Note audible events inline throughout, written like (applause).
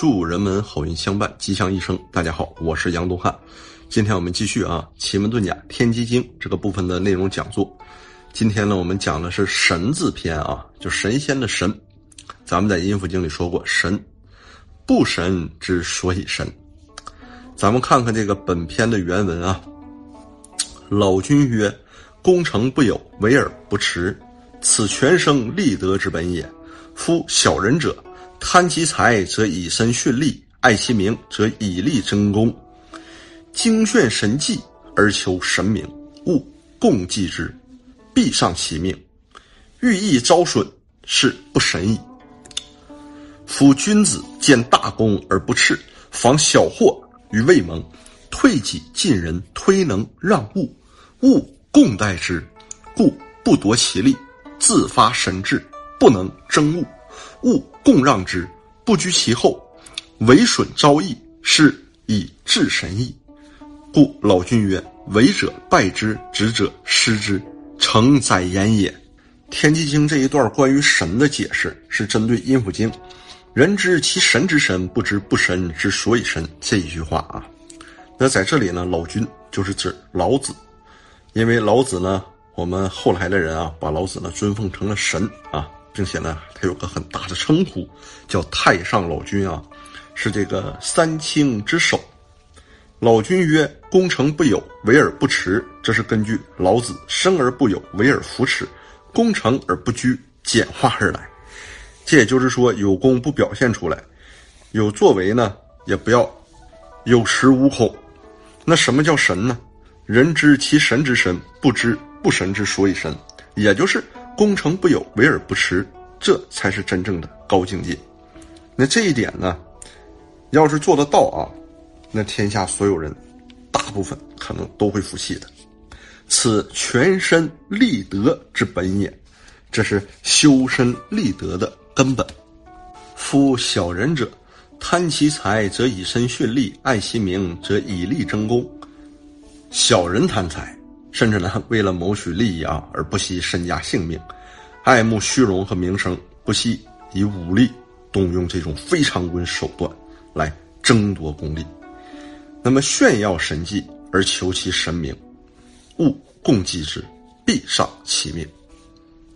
祝人们好运相伴，吉祥一生。大家好，我是杨东汉。今天我们继续啊《奇门遁甲天机经》这个部分的内容讲座。今天呢，我们讲的是神字篇啊，就神仙的神。咱们在阴符经里说过，神不神之所以神。咱们看看这个本篇的原文啊。老君曰：“功成不有，为而不持，此全生立德之本也。夫小人者。”贪其财则以身殉利，爱其名则以利争功。精炫神技而求神明，勿共济之，必丧其命。欲意招损，是不神矣。夫君子见大功而不斥，防小祸于未萌，退己进人，推能让物，物共待之，故不夺其利，自发神志，不能争物。物共让之，不居其后，为损招益，是以治神意。故老君曰：“为者败之，执者失之，成哉言也。”《天机经》这一段关于神的解释，是针对《阴符经》“人知其神之神，不知不神之所以神”这一句话啊。那在这里呢，老君就是指老子，因为老子呢，我们后来的人啊，把老子呢尊奉成了神啊。并且呢，他有个很大的称呼，叫太上老君啊，是这个三清之首。老君曰：“功成不有，为而不持。”这是根据老子“生而不有，为而弗持，功成而不居”简化而来。这也就是说，有功不表现出来，有作为呢，也不要有恃无恐。那什么叫神呢？人知其神之神，不知不神之所以神，也就是。功成不有，为而不持，这才是真正的高境界。那这一点呢，要是做得到啊，那天下所有人，大部分可能都会服气的。此全身立德之本也，这是修身立德的根本。夫小人者，贪其财则以身殉利，爱其名则以利争功。小人贪财。甚至呢，为了谋取利益啊，而不惜身家性命，爱慕虚荣和名声，不惜以武力动用这种非常规手段来争夺功利。那么炫耀神迹而求其神明，勿共济之，必丧其命。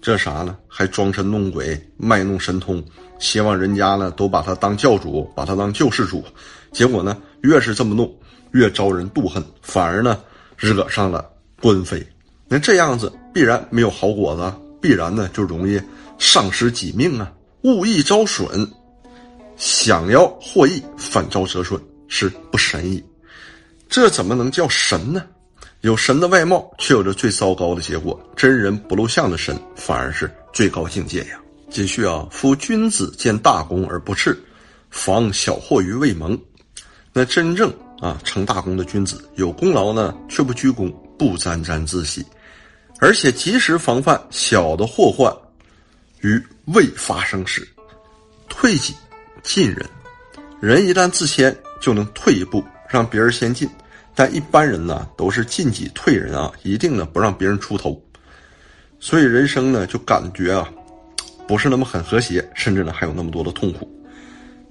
这啥呢？还装神弄鬼，卖弄神通，希望人家呢都把他当教主，把他当救世主。结果呢，越是这么弄，越招人妒恨，反而呢，惹上了。官非，那这样子必然没有好果子，必然呢就容易丧失己命啊！物意招损，想要获益反遭折损，是不神意。这怎么能叫神呢？有神的外貌，却有着最糟糕的结果。真人不露相的神，反而是最高境界呀！继续啊，夫君子见大功而不恃，防小祸于未萌。那真正啊成大功的君子，有功劳呢却不居功。不沾沾自喜，而且及时防范小的祸患于未发生时，退己进人。人一旦自谦，就能退一步，让别人先进。但一般人呢，都是进己退人啊，一定呢不让别人出头。所以人生呢，就感觉啊，不是那么很和谐，甚至呢还有那么多的痛苦。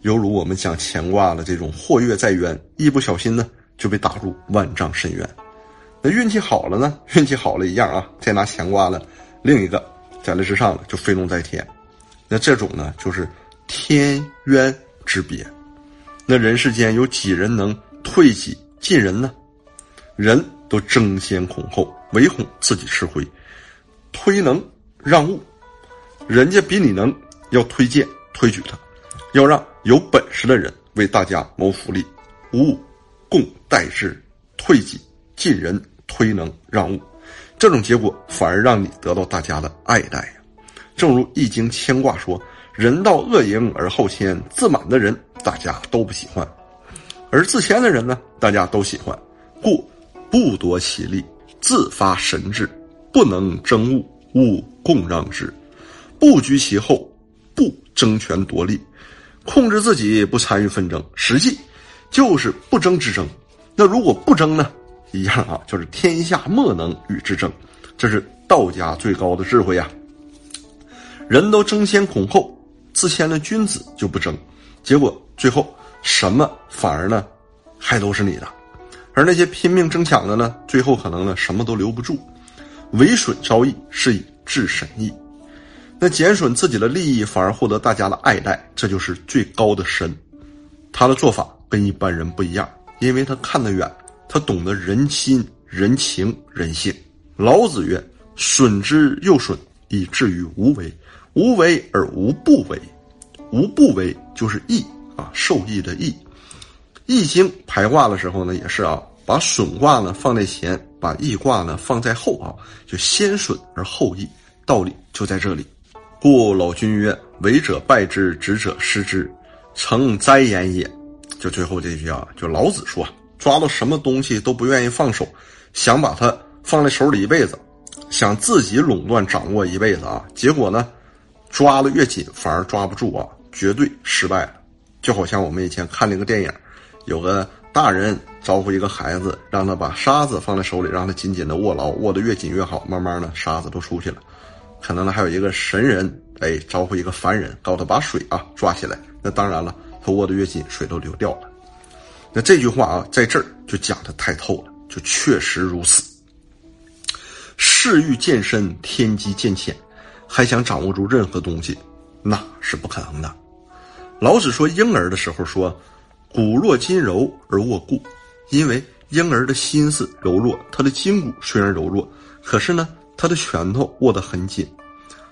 犹如我们讲乾卦的这种祸月在渊，一不小心呢就被打入万丈深渊。那运气好了呢？(laughs) 运气好了一样啊，再拿乾卦了，另一个在那之上了，就飞龙在天。那这种呢，就是天渊之别。那人世间有几人能退己进人呢？人都争先恐后，唯恐自己吃亏，推能让物。人家比你能，要推荐推举他，要让有本事的人为大家谋福利，物共待之，退己进人。推能让物，这种结果反而让你得到大家的爱戴呀。正如《易经》牵挂说：“人道恶盈而后谦，自满的人大家都不喜欢，而自谦的人呢，大家都喜欢。故不夺其利，自发神志，不能争物，勿共让之，不居其后，不争权夺利，控制自己，不参与纷争，实际就是不争之争。那如果不争呢？”一样啊，就是天下莫能与之争，这是道家最高的智慧呀。人都争先恐后，自谦的君子就不争，结果最后什么反而呢，还都是你的。而那些拼命争抢的呢，最后可能呢什么都留不住。为损招义是以治神义，那减损自己的利益反而获得大家的爱戴，这就是最高的神。他的做法跟一般人不一样，因为他看得远，他懂得人心、人情、人性。老子曰：“损之又损，以至于无为。无为而无不为，无不为就是义啊，受益的义。易经排卦的时候呢，也是啊，把损卦呢放在前。”把易卦呢放在后啊，就先损而后益，道理就在这里。故老君曰：“为者败之，执者失之，成哉言也。”就最后这句啊，就老子说，抓到什么东西都不愿意放手，想把它放在手里一辈子，想自己垄断掌握一辈子啊，结果呢，抓的越紧反而抓不住啊，绝对失败了。就好像我们以前看那个电影，有个。大人招呼一个孩子，让他把沙子放在手里，让他紧紧的握牢，握得越紧越好。慢慢的，沙子都出去了。可能呢，还有一个神人，哎，招呼一个凡人，告诉他把水啊抓起来。那当然了，他握得越紧，水都流掉了。那这句话啊，在这儿就讲的太透了，就确实如此。世欲渐深，天机渐浅，还想掌握住任何东西，那是不可能的。老子说婴儿的时候说。骨若筋柔而握固，因为婴儿的心思柔弱，他的筋骨虽然柔弱，可是呢，他的拳头握得很紧。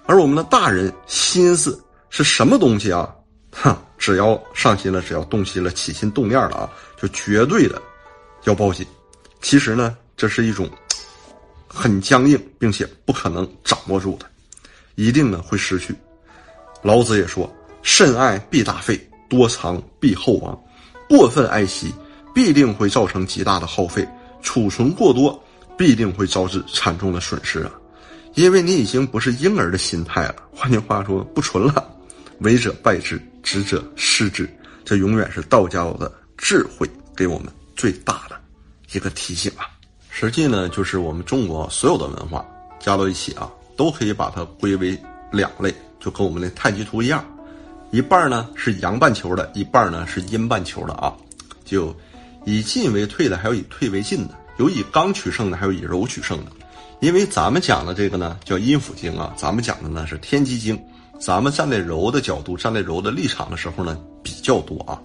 而我们的大人心思是什么东西啊？哼，只要上心了，只要动心了，起心动念了啊，就绝对的要报警。其实呢，这是一种很僵硬，并且不可能掌握住的，一定呢会失去。老子也说：“甚爱必大费，多藏必厚亡。”过分爱惜，必定会造成极大的耗费；储存过多，必定会招致惨重的损失啊！因为你已经不是婴儿的心态了。换句话说，不纯了。为者败之，执者失之。这永远是道教的智慧给我们最大的一个提醒啊！实际呢，就是我们中国所有的文化加到一起啊，都可以把它归为两类，就跟我们的太极图一样。一半呢是阳半球的，一半呢是阴半球的啊，就以进为退的，还有以退为进的，有以刚取胜的，还有以柔取胜的。因为咱们讲的这个呢叫阴府经啊，咱们讲的呢是天机经，咱们站在柔的角度，站在柔的立场的时候呢比较多啊，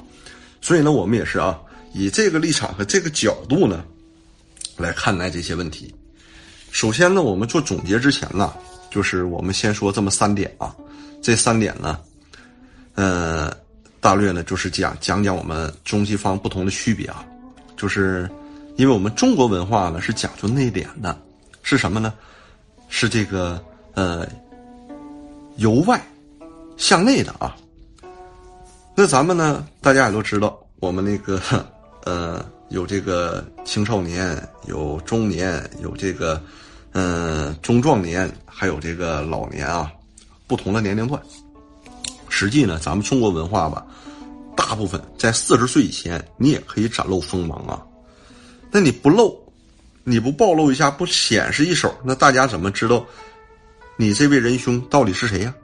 所以呢我们也是啊，以这个立场和这个角度呢来看待这些问题。首先呢，我们做总结之前呢，就是我们先说这么三点啊，这三点呢。呃，大略呢就是讲讲讲我们中西方不同的区别啊，就是因为我们中国文化呢是讲究内敛的，是什么呢？是这个呃由外向内的啊。那咱们呢，大家也都知道，我们那个呃有这个青少年，有中年，有这个嗯中壮年，还有这个老年啊，不同的年龄段。实际呢，咱们中国文化吧，大部分在四十岁以前，你也可以展露锋芒啊。那你不露，你不暴露一下，不显示一手，那大家怎么知道你这位仁兄到底是谁呀？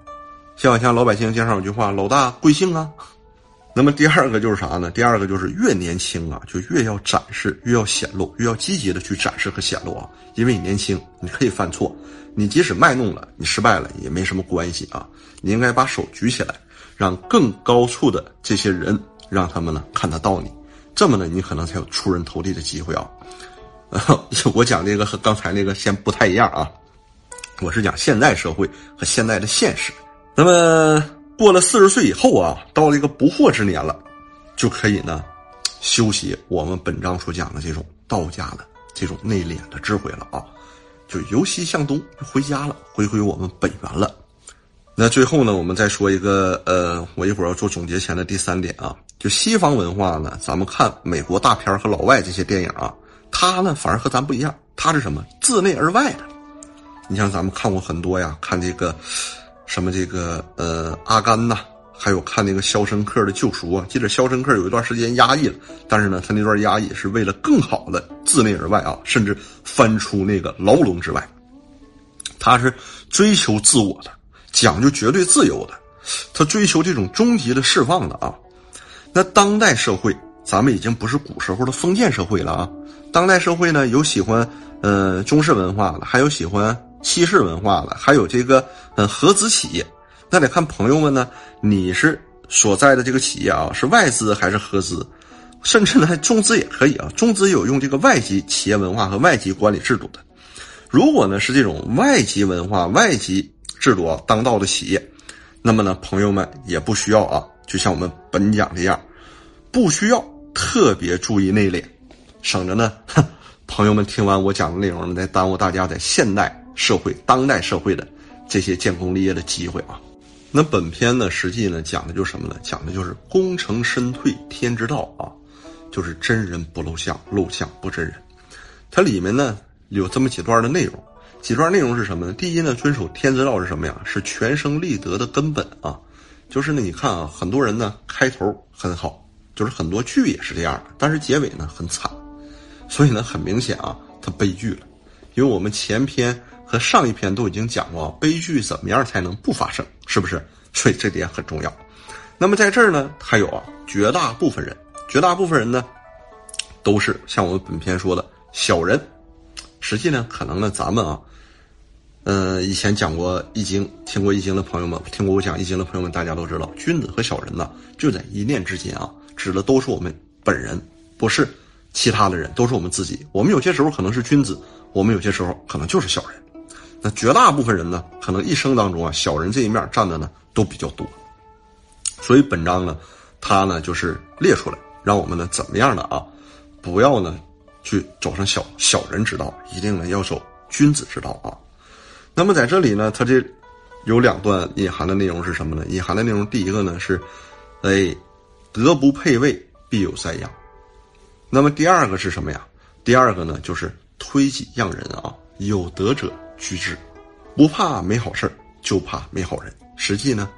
像像老百姓介绍一句话：“老大贵姓啊？”那么第二个就是啥呢？第二个就是越年轻啊，就越要展示，越要显露，越要积极的去展示和显露啊。因为你年轻，你可以犯错，你即使卖弄了，你失败了也没什么关系啊。你应该把手举起来，让更高处的这些人，让他们呢看得到你，这么呢，你可能才有出人头地的机会啊。(laughs) 我讲这个和刚才那个先不太一样啊，我是讲现代社会和现在的现实。那么过了四十岁以后啊，到了一个不惑之年了，就可以呢，修习我们本章所讲的这种道家的这种内敛的智慧了啊，就由西向东回家了，回归我们本源了。那最后呢，我们再说一个，呃，我一会儿要做总结前的第三点啊，就西方文化呢，咱们看美国大片和老外这些电影啊，它呢反而和咱不一样，它是什么自内而外的。你像咱们看过很多呀，看这个什么这个呃阿甘呐，还有看那个肖申克的救赎啊，记得肖申克有一段时间压抑了，但是呢，他那段压抑是为了更好的自内而外啊，甚至翻出那个牢笼之外，他是追求自我的。讲究绝对自由的，他追求这种终极的释放的啊。那当代社会，咱们已经不是古时候的封建社会了啊。当代社会呢，有喜欢呃中式文化的，还有喜欢西式文化了，还有这个嗯合资企业。那得看朋友们呢，你是所在的这个企业啊，是外资还是合资？甚至呢，中资也可以啊。中资有用这个外籍企业文化和外籍管理制度的。如果呢是这种外籍文化、外籍制度啊当道的企业，那么呢，朋友们也不需要啊，就像我们本讲这样，不需要特别注意内敛，省着呢，朋友们听完我讲的内容呢，再耽误大家在现代社会、当代社会的这些建功立业的机会啊。那本篇呢，实际呢讲的就是什么呢？讲的就是功成身退，天之道啊。就是真人不露相，露相不真人。它里面呢有这么几段的内容，几段内容是什么呢？第一呢，遵守天之道是什么呀？是全生立德的根本啊。就是呢，你看啊，很多人呢开头很好，就是很多剧也是这样的，但是结尾呢很惨。所以呢，很明显啊，它悲剧了。因为我们前篇和上一篇都已经讲过，悲剧怎么样才能不发生，是不是？所以这点很重要。那么在这儿呢，还有啊，绝大部分人。绝大部分人呢，都是像我们本篇说的小人。实际呢，可能呢，咱们啊，嗯，以前讲过《易经》，听过《易经》的朋友们，听过我讲《易经》的朋友们，大家都知道，君子和小人呢，就在一念之间啊，指的都是我们本人，不是其他的人，都是我们自己。我们有些时候可能是君子，我们有些时候可能就是小人。那绝大部分人呢，可能一生当中啊，小人这一面占的呢都比较多。所以本章呢，它呢就是列出来。让我们呢怎么样的啊？不要呢去走上小小人之道，一定呢要走君子之道啊。那么在这里呢，它这有两段隐含的内容是什么呢？隐含的内容第一个呢是，哎，德不配位，必有灾殃。那么第二个是什么呀？第二个呢就是推己让人啊，有德者须知，不怕没好事就怕没好人。实际呢，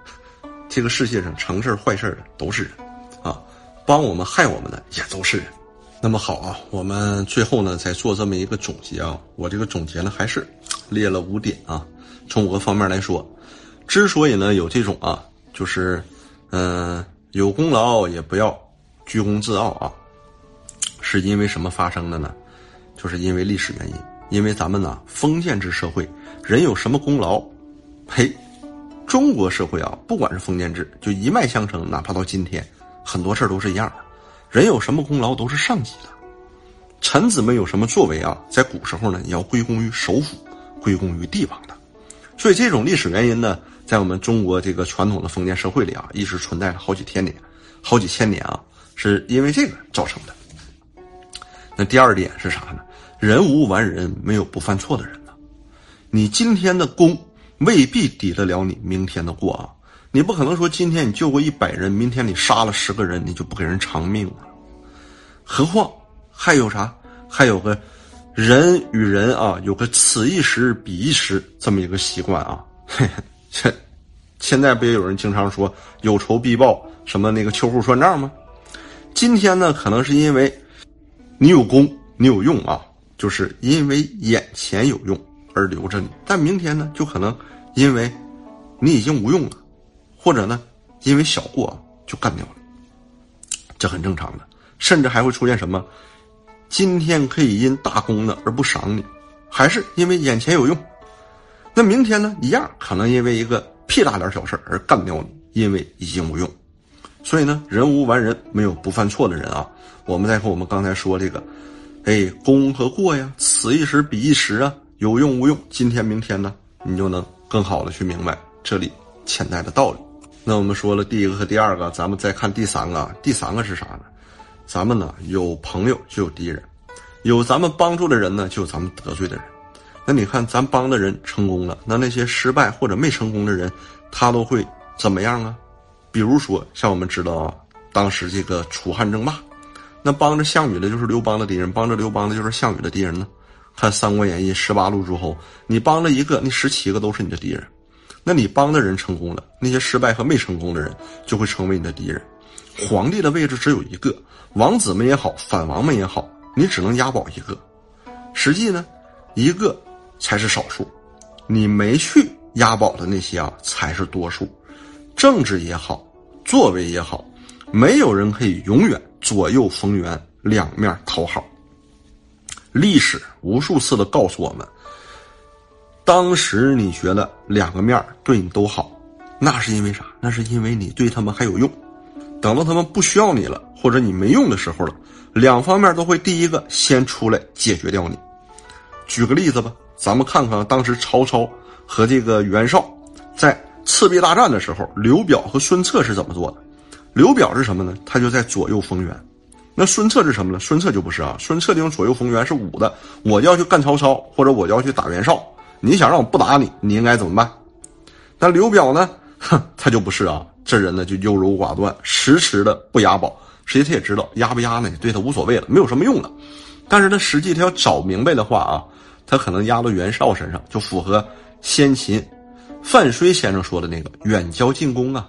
这个世界上成事坏事的都是人啊。帮我们害我们的也都是人，那么好啊，我们最后呢再做这么一个总结啊。我这个总结呢还是列了五点啊。从五个方面来说，之所以呢有这种啊，就是嗯有功劳也不要居功自傲啊，是因为什么发生的呢？就是因为历史原因，因为咱们呢封建制社会，人有什么功劳，嘿，中国社会啊，不管是封建制，就一脉相承，哪怕到今天。很多事儿都是一样的，人有什么功劳都是上级的，臣子们有什么作为啊，在古时候呢，也要归功于首辅，归功于帝王的。所以这种历史原因呢，在我们中国这个传统的封建社会里啊，一直存在了好几千年，好几千年啊，是因为这个造成的。那第二点是啥呢？人无完人，没有不犯错的人呢。你今天的功未必抵得了你明天的过啊。你不可能说今天你救过一百人，明天你杀了十个人，你就不给人偿命了。何况还有啥？还有个人与人啊，有个此一时彼一时这么一个习惯啊。这现在不也有人经常说有仇必报，什么那个秋后算账吗？今天呢，可能是因为你有功，你有用啊，就是因为眼前有用而留着你。但明天呢，就可能因为你已经无用了。或者呢，因为小过就干掉了，这很正常的。甚至还会出现什么？今天可以因大功呢而不赏你，还是因为眼前有用？那明天呢，一样可能因为一个屁大点小事而干掉你，因为已经无用。所以呢，人无完人，没有不犯错的人啊。我们再和我们刚才说这个，哎，功和过呀，此一时彼一时啊，有用无用，今天明天呢，你就能更好的去明白这里潜在的道理。那我们说了第一个和第二个，咱们再看第三个。第三个是啥呢？咱们呢有朋友就有敌人，有咱们帮助的人呢就有咱们得罪的人。那你看咱帮的人成功了，那那些失败或者没成功的人，他都会怎么样啊？比如说像我们知道啊，当时这个楚汉争霸，那帮着项羽的就是刘邦的敌人，帮着刘邦的就是项羽的敌人呢。看《三国演义》十八路诸侯，你帮了一个，那十七个都是你的敌人。那你帮的人成功了，那些失败和没成功的人就会成为你的敌人。皇帝的位置只有一个，王子们也好，反王们也好，你只能押宝一个。实际呢，一个才是少数，你没去押宝的那些啊才是多数。政治也好，作为也好，没有人可以永远左右逢源、两面讨好。历史无数次的告诉我们，当时你觉得两个面对你都好，那是因为啥？那是因为你对他们还有用。等到他们不需要你了，或者你没用的时候了，两方面都会第一个先出来解决掉你。举个例子吧，咱们看看当时曹操和这个袁绍在赤壁大战的时候，刘表和孙策是怎么做的？刘表是什么呢？他就在左右逢源。那孙策是什么呢？孙策就不是啊，孙策这种左右逢源是武的。我就要去干曹操，或者我就要去打袁绍。你想让我不打你，你应该怎么办？但刘表呢？哼，他就不是啊。这人呢就优柔寡断，迟迟的不押宝。实际他也知道押不押呢，对他无所谓了，没有什么用了。但是他实际他要找明白的话啊，他可能押到袁绍身上，就符合先秦范睢先生说的那个远交近攻啊。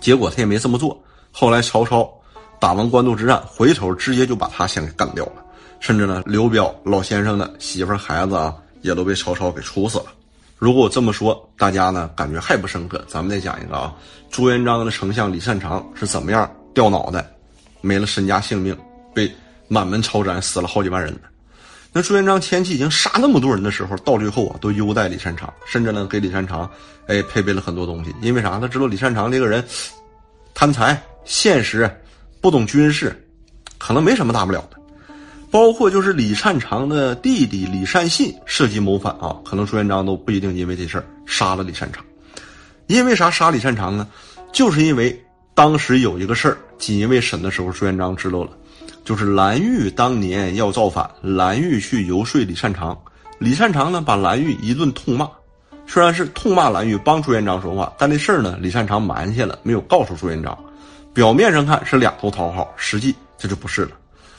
结果他也没这么做。后来曹操打完官渡之战，回头直接就把他先给干掉了。甚至呢，刘表老先生的媳妇孩子啊，也都被曹操给处死了。如果我这么说，大家呢感觉还不深刻，咱们再讲一个啊。朱元璋的丞相李善长是怎么样掉脑袋，没了身家性命，被满门抄斩，死了好几万人呢？那朱元璋前期已经杀那么多人的时候，到最后啊，都优待李善长，甚至呢给李善长哎配备了很多东西。因为啥？他知道李善长这个人贪财、现实，不懂军事，可能没什么大不了的。包括就是李善长的弟弟李善信涉及谋反啊，可能朱元璋都不一定因为这事儿杀了李善长。因为啥杀李善长呢？就是因为当时有一个事儿，锦衣卫审的时候，朱元璋知道了，就是蓝玉当年要造反，蓝玉去游说李善长，李善长呢把蓝玉一顿痛骂，虽然是痛骂蓝玉帮朱元璋说话，但这事儿呢李善长瞒下了，没有告诉朱元璋。表面上看是两头讨好，实际这就不是了。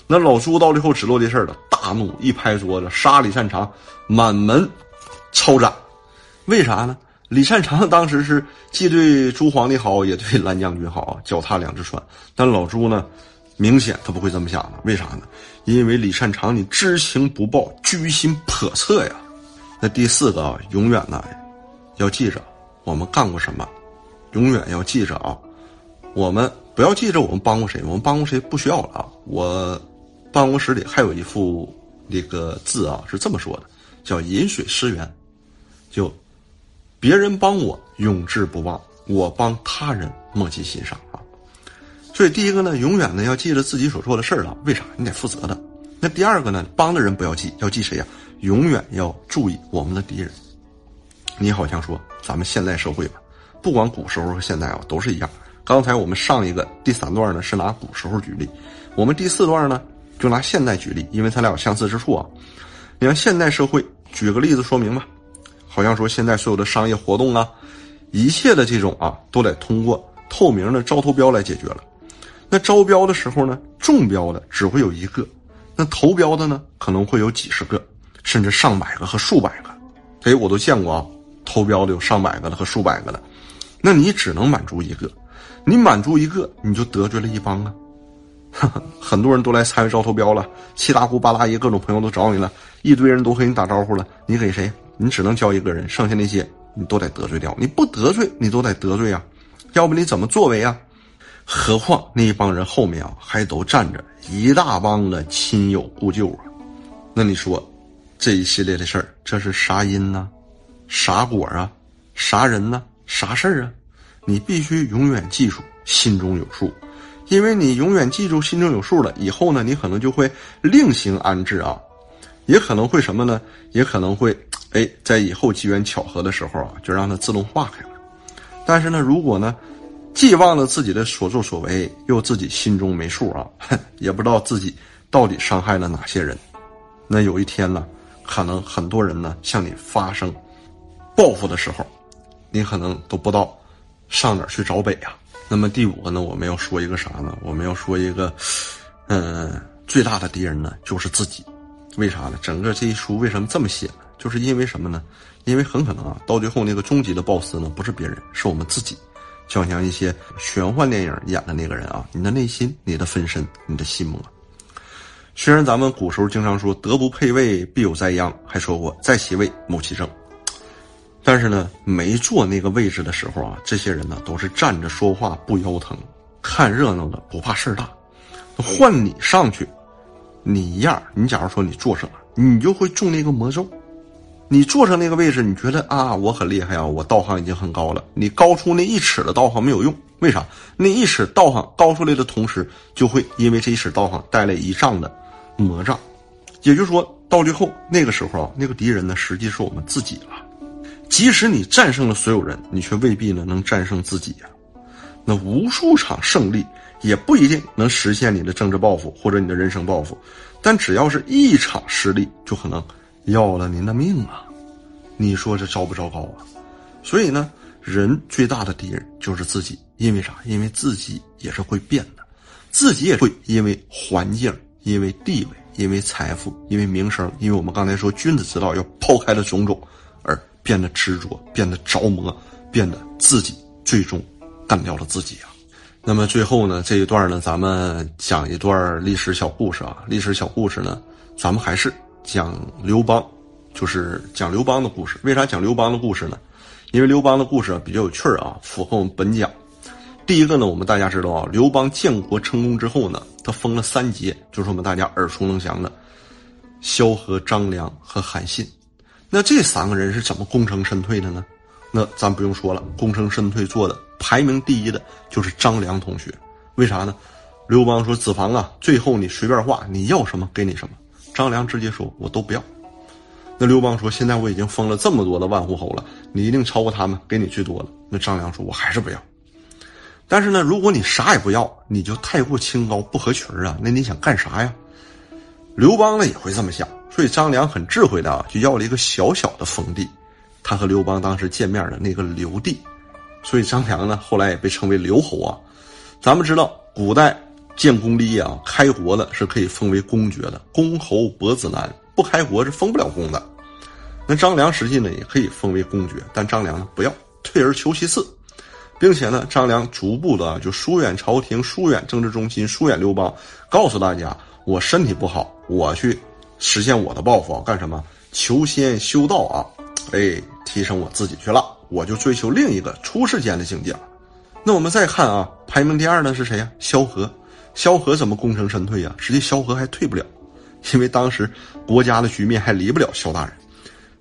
那老朱到最后只落这事儿了，大怒，一拍桌子，杀李善长，满门抄斩。为啥呢？李善长 (laughs) 当时是既对朱皇帝好，也对蓝将军好啊，脚踏两只船。但老朱呢，明显他不会这么想的。为啥呢？因为李善长你知情不报，居心叵测呀。那第四个啊，永远呢，要记着我们干过什么，永远要记着啊，我们不要记着我们帮过谁，我们帮过谁不需要了啊，我。办公室里还有一副那个字啊，是这么说的，叫“饮水思源”，就别人帮我永志不忘，我帮他人莫记心上。所以第一个呢，永远呢要记着自己所做的事儿了，为啥？你得负责的。那第二个呢，帮的人不要记，要记谁呀？永远要注意我们的敌人。你好像说咱们现代社会吧，不管古时候和现在啊，都是一样。刚才我们上一个第三段呢是拿古时候举例，我们第四段呢。就拿现代举例，因为它俩有相似之处啊。你看现代社会，举个例子说明吧。好像说现在所有的商业活动啊，一切的这种啊，都得通过透明的招投标来解决了。那招标的时候呢，中标的只会有一个，那投标的呢，可能会有几十个，甚至上百个和数百个。哎，我都见过啊，投标的有上百个的和数百个的。那你只能满足一个，你满足一个，你就得罪了一帮啊。(laughs) 很多人都来参与招投标了，七大姑八大姨各种朋友都找你了，一堆人都和你打招呼了，你给谁？你只能交一个人，剩下那些你都得得罪掉。你不得罪，你都得得罪啊，要不你怎么作为啊？何况那一帮人后面啊，还都站着一大帮的亲友故旧啊。那你说，这一系列的事儿，这是啥因呢？啥果啊？啥人呢？啥事儿啊？你必须永远记住，心中有数。因为你永远记住心中有数了，以后呢，你可能就会另行安置啊，也可能会什么呢？也可能会，哎，在以后机缘巧合的时候啊，就让它自动化开了。但是呢，如果呢，既忘了自己的所作所为，又自己心中没数啊，(laughs) 也不知道自己到底伤害了哪些人，那有一天呢，可能很多人呢向你发生报复的时候，你可能都不知道上哪儿去找北啊。那么第五个呢，我们要说一个啥呢？我们要说一个，嗯，最大的敌人呢就是自己。为啥呢？整个这一书为什么这么写呢？就是因为什么呢？因为很可能啊，到最后那个终极的 BOSS 呢，不是别人，是我们自己。就像一些玄幻电影演的那个人啊，你的内心、你的分身、你的心魔。虽然咱们古时候经常说“德不配位，必有灾殃”，还说过“在其位，谋其政”。但是呢，没坐那个位置的时候啊，这些人呢都是站着说话不腰疼，看热闹的不怕事儿大。换你上去，你一样。你假如说你坐上了，你就会中那个魔咒。你坐上那个位置，你觉得啊，我很厉害啊，我道行已经很高了。你高出那一尺的道行没有用，为啥？那一尺道行高出来的同时，就会因为这一尺道行带来一丈的魔障。也就是说，到最后那个时候啊，那个敌人呢，实际是我们自己了。即使你战胜了所有人，你却未必呢能战胜自己呀。那无数场胜利也不一定能实现你的政治抱负或者你的人生抱负，但只要是一场失利，就可能。要了您的命啊！你说这糟不糟糕啊？所以呢，人最大的敌人就是自己，因为啥？因为自己也是会变的，自己也会因为环境、因为地位、因为财富、因为名声，因为我们刚才说君子之道要抛开了种种，而变得执着，变得着魔，变得自己最终干掉了自己啊！那么最后呢，这一段呢，咱们讲一段历史小故事啊。历史小故事呢，咱们还是。讲刘邦，就是讲刘邦的故事。为啥讲刘邦的故事呢？因为刘邦的故事啊比较有趣儿啊，符合我们本讲。第一个呢，我们大家知道啊，刘邦建国成功之后呢，他封了三杰，就是我们大家耳熟能详的萧何、张良和韩信。那这三个人是怎么功成身退的呢？那咱不用说了，功成身退做的排名第一的就是张良同学。为啥呢？刘邦说：“子房啊，最后你随便画，你要什么给你什么。”张良直接说：“我都不要。”那刘邦说：“现在我已经封了这么多的万户侯了，你一定超过他们，给你最多了。”那张良说：“我还是不要。”但是呢，如果你啥也不要，你就太过清高不合群啊！那你想干啥呀？刘邦呢也会这么想，所以张良很智慧的啊，就要了一个小小的封地，他和刘邦当时见面的那个刘地，所以张良呢后来也被称为刘侯啊。咱们知道古代。建功立业啊，开国的是可以封为公爵的，公侯伯子男；不开国是封不了公的。那张良实际呢也可以封为公爵，但张良呢不要，退而求其次，并且呢，张良逐步的就疏远朝廷，疏远政治中心，疏远刘邦，告诉大家：我身体不好，我去实现我的抱负，干什么？求仙修道啊，哎，提升我自己去了，我就追求另一个出世间的境界了。那我们再看啊，排名第二的是谁呀？萧何。萧何怎么功成身退呀？实际萧何还退不了，因为当时国家的局面还离不了萧大人，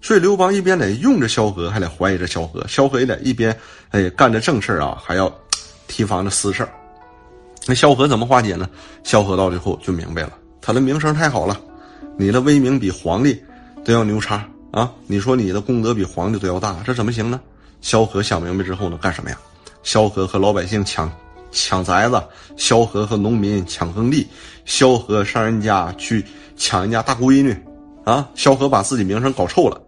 所以刘邦一边得用着萧何，还得怀疑着萧何，萧何也得一边哎干着正事啊，还要提防着私事儿。那萧何怎么化解呢？萧何到最后就明白了，他的名声太好了，你的威名比皇帝都要牛叉啊！你说你的功德比皇帝都要大，这怎么行呢？萧何想明白之后呢，干什么呀？萧何和老百姓抢。抢宅子，萧何和农民抢耕地，萧何上人家去抢人家大闺女，啊，萧何把自己名声搞臭了，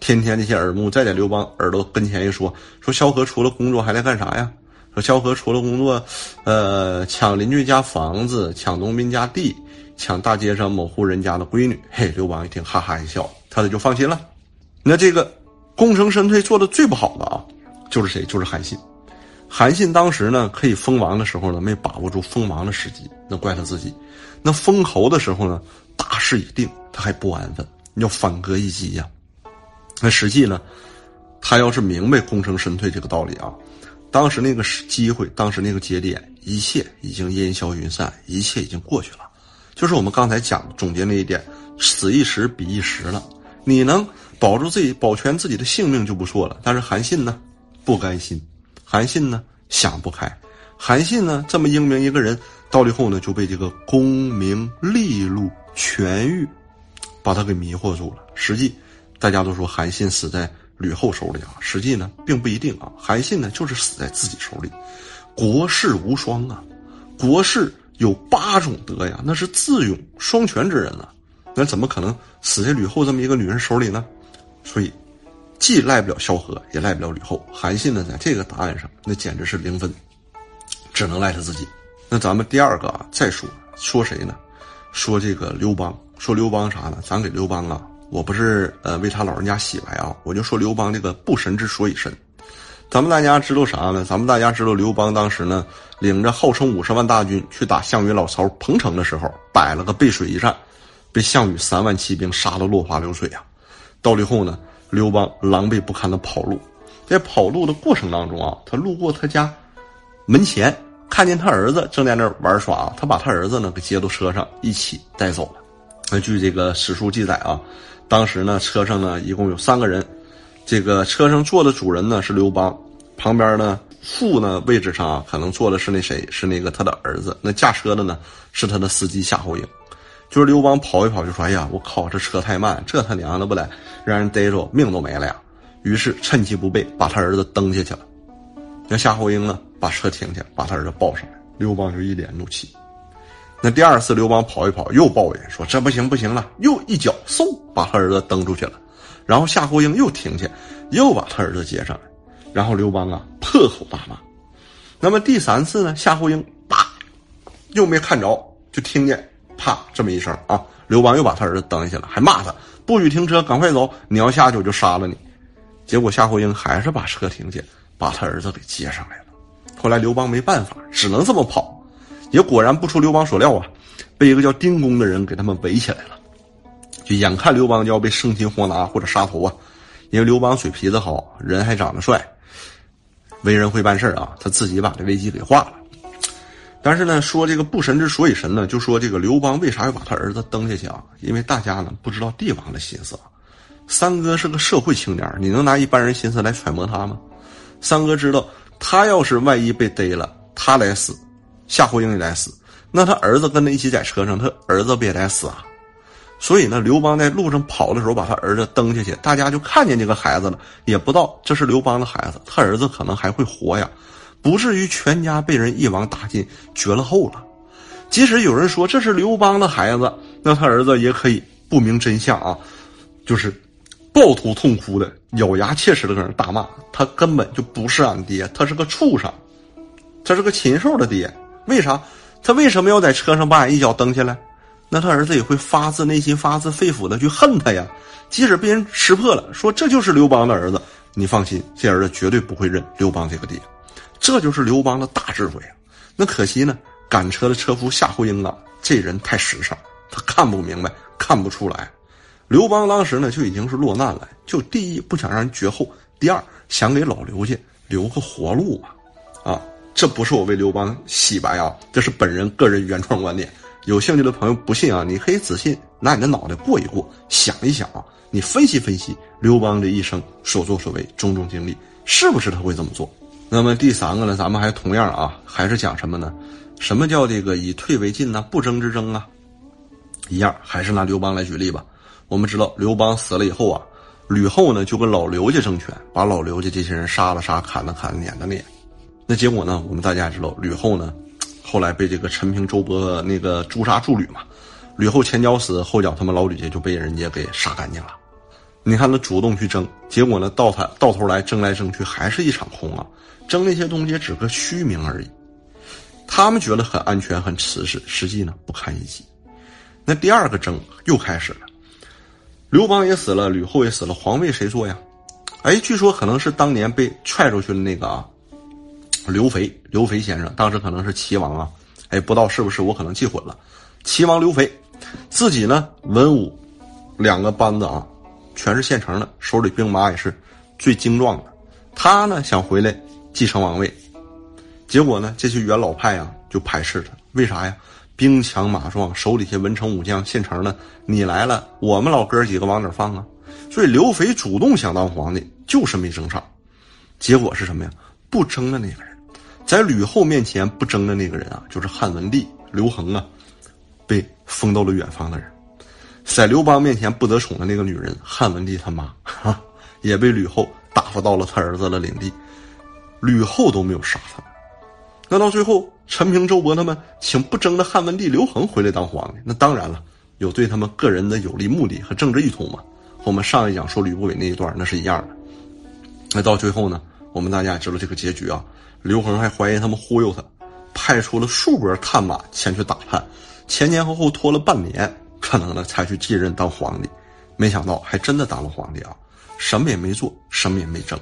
天天这些耳目再在刘邦耳朵跟前一说，说萧何除了工作还在干啥呀？说萧何除了工作，呃，抢邻居家房子，抢农民家地，抢大街上某户人家的闺女。嘿，刘邦一听哈哈一笑，他就放心了。那这个功成身退做的最不好的啊，就是谁？就是韩信。韩信当时呢，可以封王的时候呢，没把握住封王的时机，那怪他自己。那封侯的时候呢，大势已定，他还不安分，要反戈一击呀。那实际呢，他要是明白功成身退这个道理啊，当时那个机会，当时那个节点，一切已经烟消云散，一切已经过去了。就是我们刚才讲总结那一点，此一时彼一时了。你能保住自己，保全自己的性命就不错了。但是韩信呢，不甘心。韩信呢想不开，韩信呢这么英明一个人，到最后呢就被这个功名利禄权欲，把他给迷惑住了。实际，大家都说韩信死在吕后手里啊，实际呢并不一定啊。韩信呢就是死在自己手里。国士无双啊，国士有八种德呀，那是智勇双全之人啊，那怎么可能死在吕后这么一个女人手里呢？所以。既赖不了萧何，也赖不了吕后。韩信呢，在这个答案上，那简直是零分，只能赖他自己。那咱们第二个啊，再说说谁呢？说这个刘邦。说刘邦啥呢？咱给刘邦啊，我不是呃为他老人家洗白啊，我就说刘邦这个不神之所以神。咱们大家知道啥呢？咱们大家知道刘邦当时呢，领着号称五十万大军去打项羽老巢彭城的时候，摆了个背水一战，被项羽三万骑兵杀得落花流水啊。到最后呢？刘邦狼狈不堪的跑路，在跑路的过程当中啊，他路过他家门前，看见他儿子正在那玩耍，他把他儿子呢给接到车上一起带走了。那据这个史书记载啊，当时呢车上呢一共有三个人，这个车上坐的主人呢是刘邦，旁边呢副呢位置上啊可能坐的是那谁是那个他的儿子，那驾车的呢是他的司机夏侯婴。就是刘邦跑一跑就说：“哎呀，我靠，这车太慢，这他娘的不得让人逮着命都没了呀！”于是趁其不备，把他儿子蹬下去了。那夏侯婴呢，把车停下，把他儿子抱上来。刘邦就一脸怒气。那第二次刘邦跑一跑，又抱怨说：“这不行不行了！”又一脚嗖把他儿子蹬出去了。然后夏侯婴又停下，又把他儿子接上来。然后刘邦啊破口大骂。那么第三次呢，夏侯婴啪又没看着，就听见。啪！这么一声啊，刘邦又把他儿子蹬下了，还骂他不许停车，赶快走！你要下去我就杀了你。结果夏侯婴还是把车停下，把他儿子给接上来了。后来刘邦没办法，只能这么跑。也果然不出刘邦所料啊，被一个叫丁公的人给他们围起来了。就眼看刘邦就要被生擒活拿或者杀头啊，因为刘邦嘴皮子好，人还长得帅，为人会办事啊，他自己把这危机给化了。但是呢，说这个不神之所以神呢，就说这个刘邦为啥要把他儿子蹬下去啊？因为大家呢不知道帝王的心思啊。三哥是个社会青年，你能拿一般人心思来揣摩他吗？三哥知道，他要是万一被逮了，他来死，夏侯婴也来死，那他儿子跟他一起在车上，他儿子不也得死啊？所以呢，刘邦在路上跑的时候，把他儿子蹬下去，大家就看见这个孩子了，也不知道这是刘邦的孩子，他儿子可能还会活呀。不至于全家被人一网打尽，绝了后了。即使有人说这是刘邦的孩子，那他儿子也可以不明真相啊，就是抱头痛哭的，咬牙切齿的搁那大骂：他根本就不是俺爹，他是个畜生，他是个禽兽的爹。为啥？他为什么要在车上把俺一脚蹬下来？那他儿子也会发自内心、发自肺腑的去恨他呀。即使被人识破了，说这就是刘邦的儿子，你放心，这儿子绝对不会认刘邦这个爹。这就是刘邦的大智慧啊！那可惜呢，赶车的车夫夏侯婴啊，这人太实诚，他看不明白，看不出来。刘邦当时呢就已经是落难了，就第一不想让人绝后，第二想给老刘家留个活路吧！啊，这不是我为刘邦洗白啊，这是本人个人原创观点。有兴趣的朋友不信啊，你可以仔细拿你的脑袋过一过，想一想啊，你分析分析刘邦这一生所作所为、种种经历，是不是他会这么做？那么第三个呢，咱们还同样啊，还是讲什么呢？什么叫这个以退为进呢？不争之争啊，一样，还是拿刘邦来举例吧。我们知道刘邦死了以后啊，吕后呢就跟老刘家争权，把老刘家这些人杀了杀，砍了砍，撵了撵。那结果呢，我们大家也知道，吕后呢，后来被这个陈平、周勃那个诛杀助吕嘛。吕后前脚死，后脚他们老吕家就被人家给杀干净了。你看他主动去争，结果呢，到他到头来争来争去还是一场空啊。争那些东西只个虚名而已，他们觉得很安全很瓷实，实际呢不堪一击。那第二个争又开始了，刘邦也死了，吕后也死了，皇位谁做呀？哎，据说可能是当年被踹出去的那个啊，刘肥，刘肥先生，当时可能是齐王啊，哎，不知道是不是我可能记混了。齐王刘肥，自己呢文武两个班子啊，全是现成的，手里兵马也是最精壮的，他呢想回来。继承王位，结果呢？这些元老派啊就排斥他，为啥呀？兵强马壮，手底下文臣武将现成的，你来了，我们老哥几个往哪放啊？所以刘肥主动想当皇帝，就是没争上。结果是什么呀？不争的那个人，在吕后面前不争的那个人啊，就是汉文帝刘恒啊，被封到了远方的人。在刘邦面前不得宠的那个女人，汉文帝他妈，哈，也被吕后打发到了他儿子的领地。吕后都没有杀他，那到最后，陈平、周勃他们请不争的汉文帝刘恒回来当皇帝，那当然了，有对他们个人的有利目的和政治意图嘛。和我们上一讲说吕不韦那一段那是一样的。那到最后呢，我们大家也知道这个结局啊。刘恒还怀疑他们忽悠他，派出了数波探马前去打探，前前后后拖了半年，可能呢才去继任当皇帝。没想到还真的当了皇帝啊，什么也没做，什么也没争，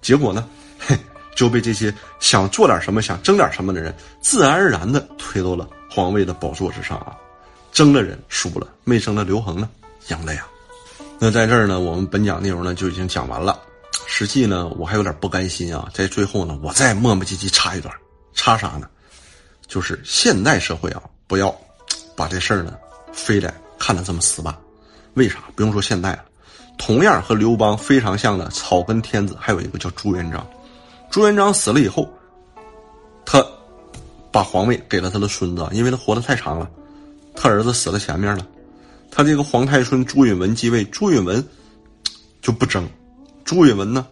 结果呢，嘿。就被这些想做点什么、想争点什么的人，自然而然的推到了皇位的宝座之上啊！争的人输了，没争的刘恒呢，赢了呀。那在这儿呢，我们本讲内容呢就已经讲完了。实际呢，我还有点不甘心啊，在最后呢，我再磨磨唧唧插一段，插啥呢？就是现代社会啊，不要把这事儿呢，非得看得这么死板。为啥？不用说现代了，同样和刘邦非常像的草根天子，还有一个叫朱元璋。朱元璋死了以后，他把皇位给了他的孙子，因为他活得太长了。他儿子死了前面了，他这个皇太孙朱允文继位，朱允文就不争。朱允文呢，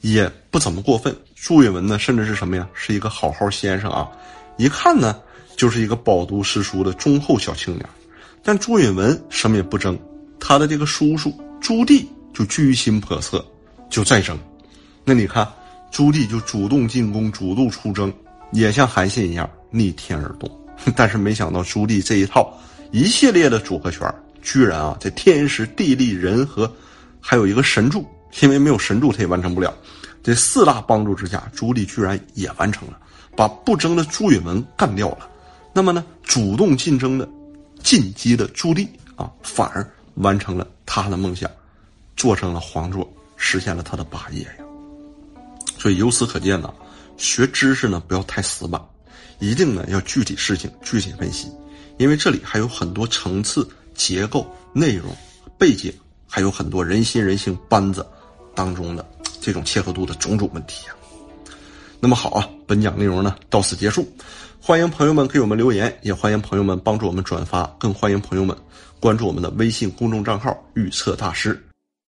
也不怎么过分。朱允文呢，甚至是什么呀？是一个好好先生啊，一看呢，就是一个饱读诗书的忠厚小青年。但朱允文什么也不争，他的这个叔叔朱棣就居心叵测，就再争。那你看，朱棣就主动进攻，主动出征，也像韩信一样逆天而动。(laughs) 但是没想到朱棣这一套一系列的组合拳，居然啊，在天时地利人和，还有一个神助。因为没有神助，他也完成不了。这四大帮助之下，朱棣居然也完成了，把不争的朱允文干掉了。那么呢，主动竞争的、进击的朱棣啊，反而完成了他的梦想，坐上了皇座，实现了他的霸业呀。所以由此可见呢，学知识呢不要太死板，一定呢要具体事情具体分析，因为这里还有很多层次、结构、内容、背景，还有很多人心人性班子。当中的这种切合度的种种问题啊，那么好啊，本讲内容呢到此结束，欢迎朋友们给我们留言，也欢迎朋友们帮助我们转发，更欢迎朋友们关注我们的微信公众账号“预测大师”。